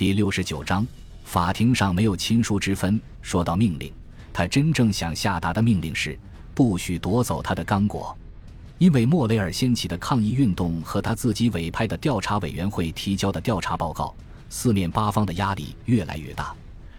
第六十九章，法庭上没有亲疏之分。说到命令，他真正想下达的命令是不许夺走他的刚果。因为莫雷尔掀起的抗议运动和他自己委派的调查委员会提交的调查报告，四面八方的压力越来越大。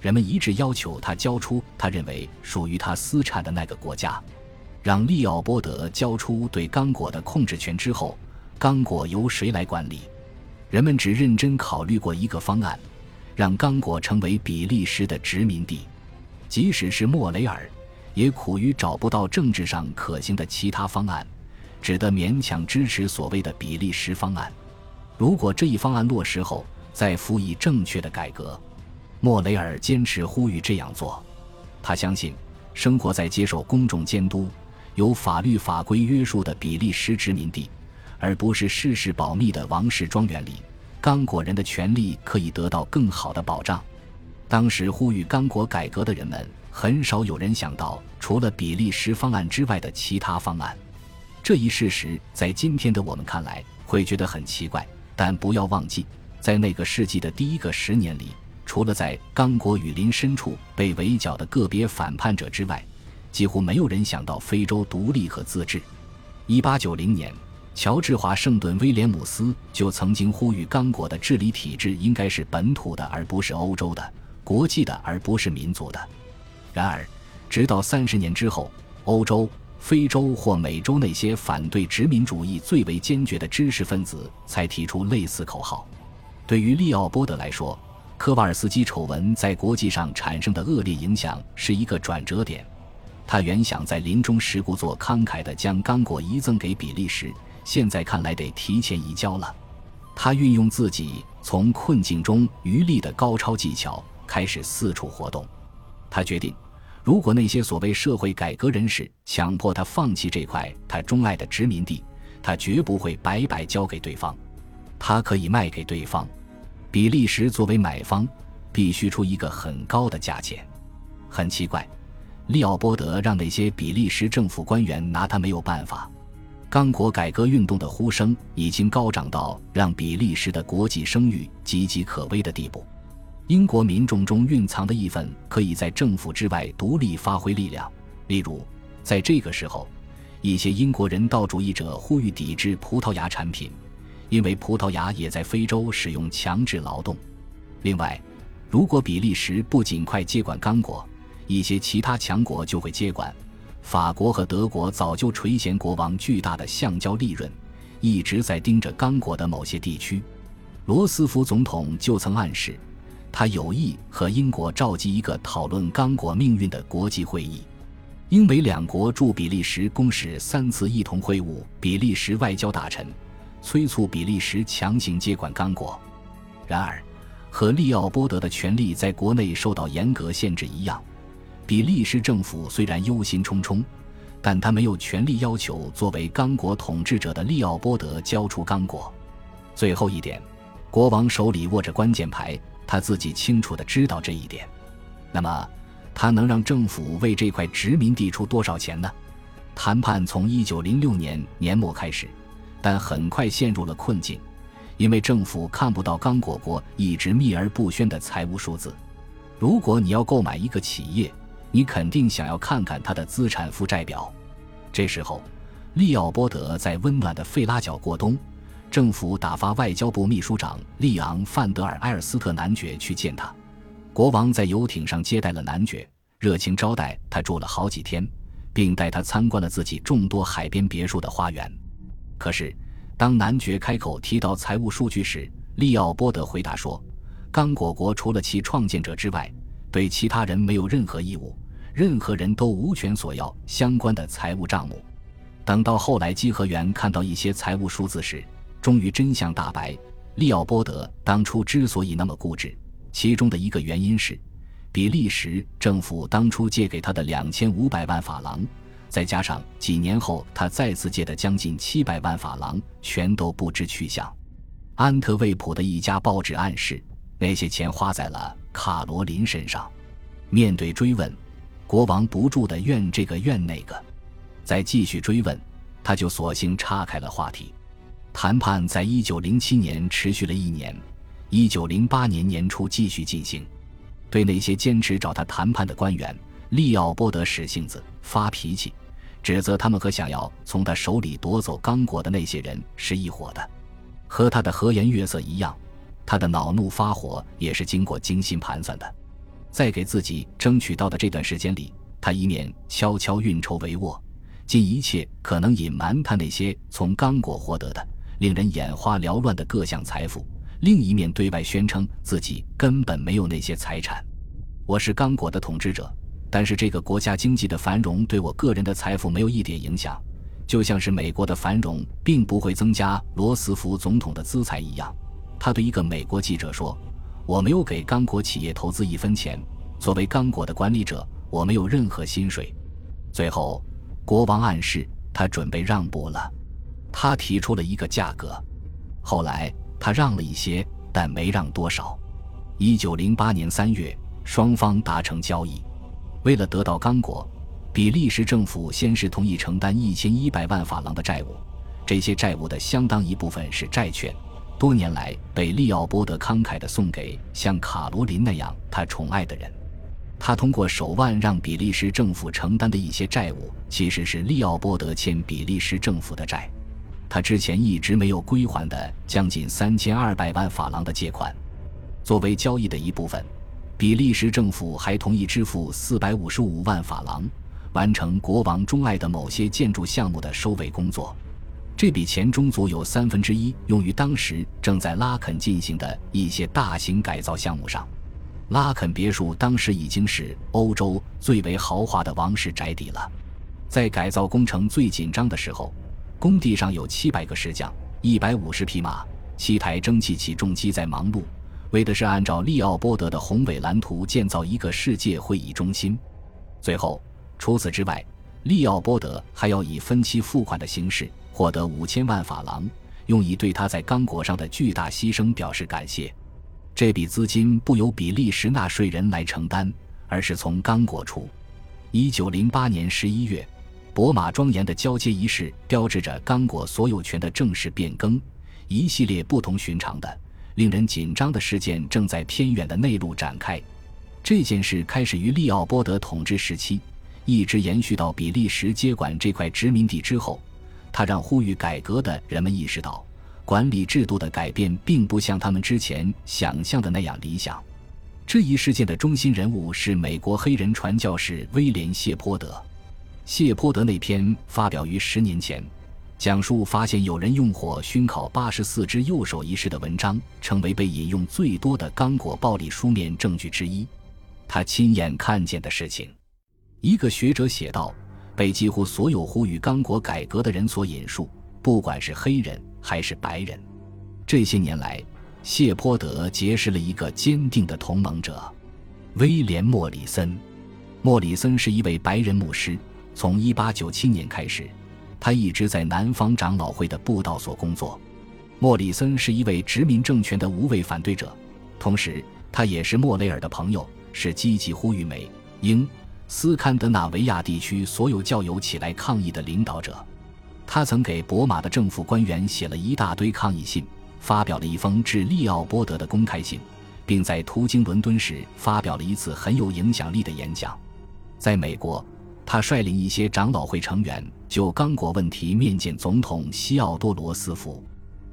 人们一致要求他交出他认为属于他私产的那个国家，让利奥波德交出对刚果的控制权之后，刚果由谁来管理？人们只认真考虑过一个方案，让刚果成为比利时的殖民地。即使是莫雷尔，也苦于找不到政治上可行的其他方案。只得勉强支持所谓的比利时方案。如果这一方案落实后，再辅以正确的改革，莫雷尔坚持呼吁这样做。他相信，生活在接受公众监督、有法律法规约束的比利时殖民地，而不是事事保密的王室庄园里，刚果人的权利可以得到更好的保障。当时呼吁刚果改革的人们，很少有人想到除了比利时方案之外的其他方案。这一事实在今天的我们看来会觉得很奇怪，但不要忘记，在那个世纪的第一个十年里，除了在刚果雨林深处被围剿的个别反叛者之外，几乎没有人想到非洲独立和自治。一八九零年，乔治华盛顿威廉姆斯就曾经呼吁刚果的治理体制应该是本土的而不是欧洲的，国际的而不是民族的。然而，直到三十年之后，欧洲。非洲或美洲那些反对殖民主义最为坚决的知识分子才提出类似口号。对于利奥波德来说，科瓦尔斯基丑闻在国际上产生的恶劣影响是一个转折点。他原想在临终时故作慷慨地将刚果遗赠给比利时，现在看来得提前移交了。他运用自己从困境中渔利的高超技巧，开始四处活动。他决定。如果那些所谓社会改革人士强迫他放弃这块他钟爱的殖民地，他绝不会白白交给对方。他可以卖给对方。比利时作为买方，必须出一个很高的价钱。很奇怪，利奥波德让那些比利时政府官员拿他没有办法。刚果改革运动的呼声已经高涨到让比利时的国际声誉岌岌可危的地步。英国民众中蕴藏的一份可以在政府之外独立发挥力量。例如，在这个时候，一些英国人道主义者呼吁抵制葡萄牙产品，因为葡萄牙也在非洲使用强制劳动。另外，如果比利时不尽快接管刚果，一些其他强国就会接管。法国和德国早就垂涎国王巨大的橡胶利润，一直在盯着刚果的某些地区。罗斯福总统就曾暗示。他有意和英国召集一个讨论刚果命运的国际会议，英美两国驻比利时公使三次一同会晤比利时外交大臣，催促比利时强行接管刚果。然而，和利奥波德的权力在国内受到严格限制一样，比利时政府虽然忧心忡忡，但他没有权利要求作为刚果统治者的利奥波德交出刚果。最后一点，国王手里握着关键牌。他自己清楚的知道这一点，那么他能让政府为这块殖民地出多少钱呢？谈判从一九零六年年末开始，但很快陷入了困境，因为政府看不到刚果国一直秘而不宣的财务数字。如果你要购买一个企业，你肯定想要看看他的资产负债表。这时候，利奥波德在温暖的费拉角过冬。政府打发外交部秘书长利昂·范德尔埃尔斯特男爵去见他。国王在游艇上接待了男爵，热情招待他住了好几天，并带他参观了自己众多海边别墅的花园。可是，当男爵开口提到财务数据时，利奥波德回答说：“刚果国除了其创建者之外，对其他人没有任何义务，任何人都无权索要相关的财务账目。”等到后来稽核员看到一些财务数字时，终于真相大白，利奥波德当初之所以那么固执，其中的一个原因是，比利时政府当初借给他的两千五百万法郎，再加上几年后他再次借的将近七百万法郎，全都不知去向。安特卫普的一家报纸暗示，那些钱花在了卡罗琳身上。面对追问，国王不住的怨这个怨那个，再继续追问，他就索性岔开了话题。谈判在一九零七年持续了一年，一九零八年年初继续进行。对那些坚持找他谈判的官员，利奥波德使性子、发脾气，指责他们和想要从他手里夺走刚果的那些人是一伙的。和他的和颜悦色一样，他的恼怒发火也是经过精心盘算的。在给自己争取到的这段时间里，他一面悄悄运筹帷幄，尽一切可能隐瞒他那些从刚果获得的令人眼花缭乱的各项财富。另一面对外宣称自己根本没有那些财产。我是刚果的统治者，但是这个国家经济的繁荣对我个人的财富没有一点影响，就像是美国的繁荣并不会增加罗斯福总统的资财一样。他对一个美国记者说：“我没有给刚果企业投资一分钱，作为刚果的管理者，我没有任何薪水。”最后，国王暗示他准备让步了，他提出了一个价格。后来。他让了一些，但没让多少。一九零八年三月，双方达成交易。为了得到刚果，比利时政府先是同意承担一千一百万法郎的债务，这些债务的相当一部分是债券，多年来被利奥波德慷慨地送给像卡罗琳那样他宠爱的人。他通过手腕让比利时政府承担的一些债务，其实是利奥波德欠比利时政府的债。他之前一直没有归还的将近三千二百万法郎的借款，作为交易的一部分，比利时政府还同意支付四百五十五万法郎，完成国王钟爱的某些建筑项目的收尾工作。这笔钱中足有三分之一用于当时正在拉肯进行的一些大型改造项目上。拉肯别墅当时已经是欧洲最为豪华的王室宅邸了，在改造工程最紧张的时候。工地上有七百个石匠，一百五十匹马，七台蒸汽起重机在忙碌，为的是按照利奥波德的宏伟蓝图建造一个世界会议中心。最后，除此之外，利奥波德还要以分期付款的形式获得五千万法郎，用以对他在刚果上的巨大牺牲表示感谢。这笔资金不由比利时纳税人来承担，而是从刚果出。一九零八年十一月。博马庄严的交接仪式标志着刚果所有权的正式变更。一系列不同寻常的、令人紧张的事件正在偏远的内陆展开。这件事开始于利奥波德统治时期，一直延续到比利时接管这块殖民地之后。他让呼吁改革的人们意识到，管理制度的改变并不像他们之前想象的那样理想。这一事件的中心人物是美国黑人传教士威廉·谢泼德。谢泼德那篇发表于十年前，讲述发现有人用火熏烤八十四只右手一事的文章，成为被引用最多的刚果暴力书面证据之一。他亲眼看见的事情。一个学者写道：“被几乎所有呼吁刚果改革的人所引述，不管是黑人还是白人。这些年来，谢泼德结识了一个坚定的同盟者——威廉·莫里森。莫里森是一位白人牧师。”从1897年开始，他一直在南方长老会的布道所工作。莫里森是一位殖民政权的无畏反对者，同时他也是莫雷尔的朋友，是积极呼吁美、英、斯堪的纳维亚地区所有教友起来抗议的领导者。他曾给博马的政府官员写了一大堆抗议信，发表了一封致利奥波德的公开信，并在途经伦敦时发表了一次很有影响力的演讲。在美国。他率领一些长老会成员就刚果问题面见总统西奥多·罗斯福，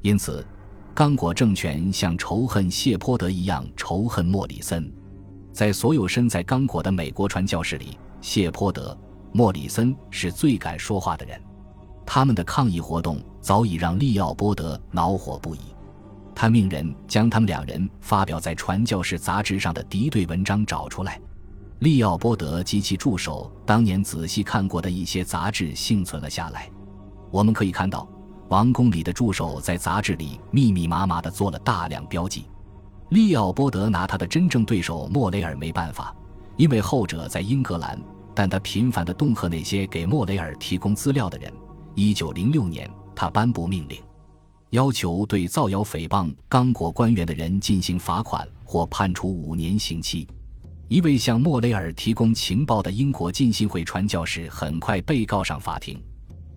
因此，刚果政权像仇恨谢泼德一样仇恨莫里森。在所有身在刚果的美国传教士里，谢泼德、莫里森是最敢说话的人。他们的抗议活动早已让利奥波德恼火不已，他命人将他们两人发表在传教士杂志上的敌对文章找出来。利奥波德及其助手当年仔细看过的一些杂志幸存了下来。我们可以看到，王宫里的助手在杂志里密密麻麻地做了大量标记。利奥波德拿他的真正对手莫雷尔没办法，因为后者在英格兰，但他频繁地恫吓那些给莫雷尔提供资料的人。一九零六年，他颁布命令，要求对造谣诽谤刚果官员的人进行罚款或判处五年刑期。一位向莫雷尔提供情报的英国浸信会传教士很快被告上法庭，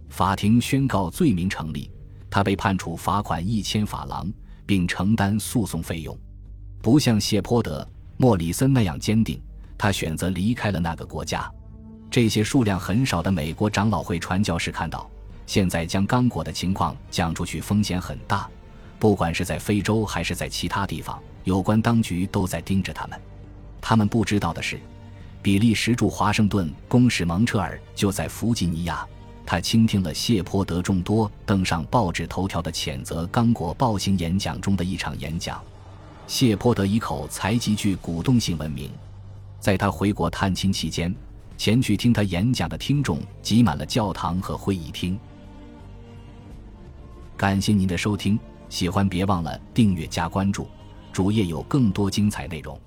法庭宣告罪名成立，他被判处罚款一千法郎，并承担诉讼费用。不像谢泼德、莫里森那样坚定，他选择离开了那个国家。这些数量很少的美国长老会传教士看到，现在将刚果的情况讲出去风险很大，不管是在非洲还是在其他地方，有关当局都在盯着他们。他们不知道的是，比利时驻华盛顿公使蒙彻尔就在弗吉尼亚。他倾听了谢泼德众多登上报纸头条的谴责刚果暴行演讲中的一场演讲。谢泼德一口才极具鼓动性闻名，在他回国探亲期间，前去听他演讲的听众挤满了教堂和会议厅。感谢您的收听，喜欢别忘了订阅加关注，主页有更多精彩内容。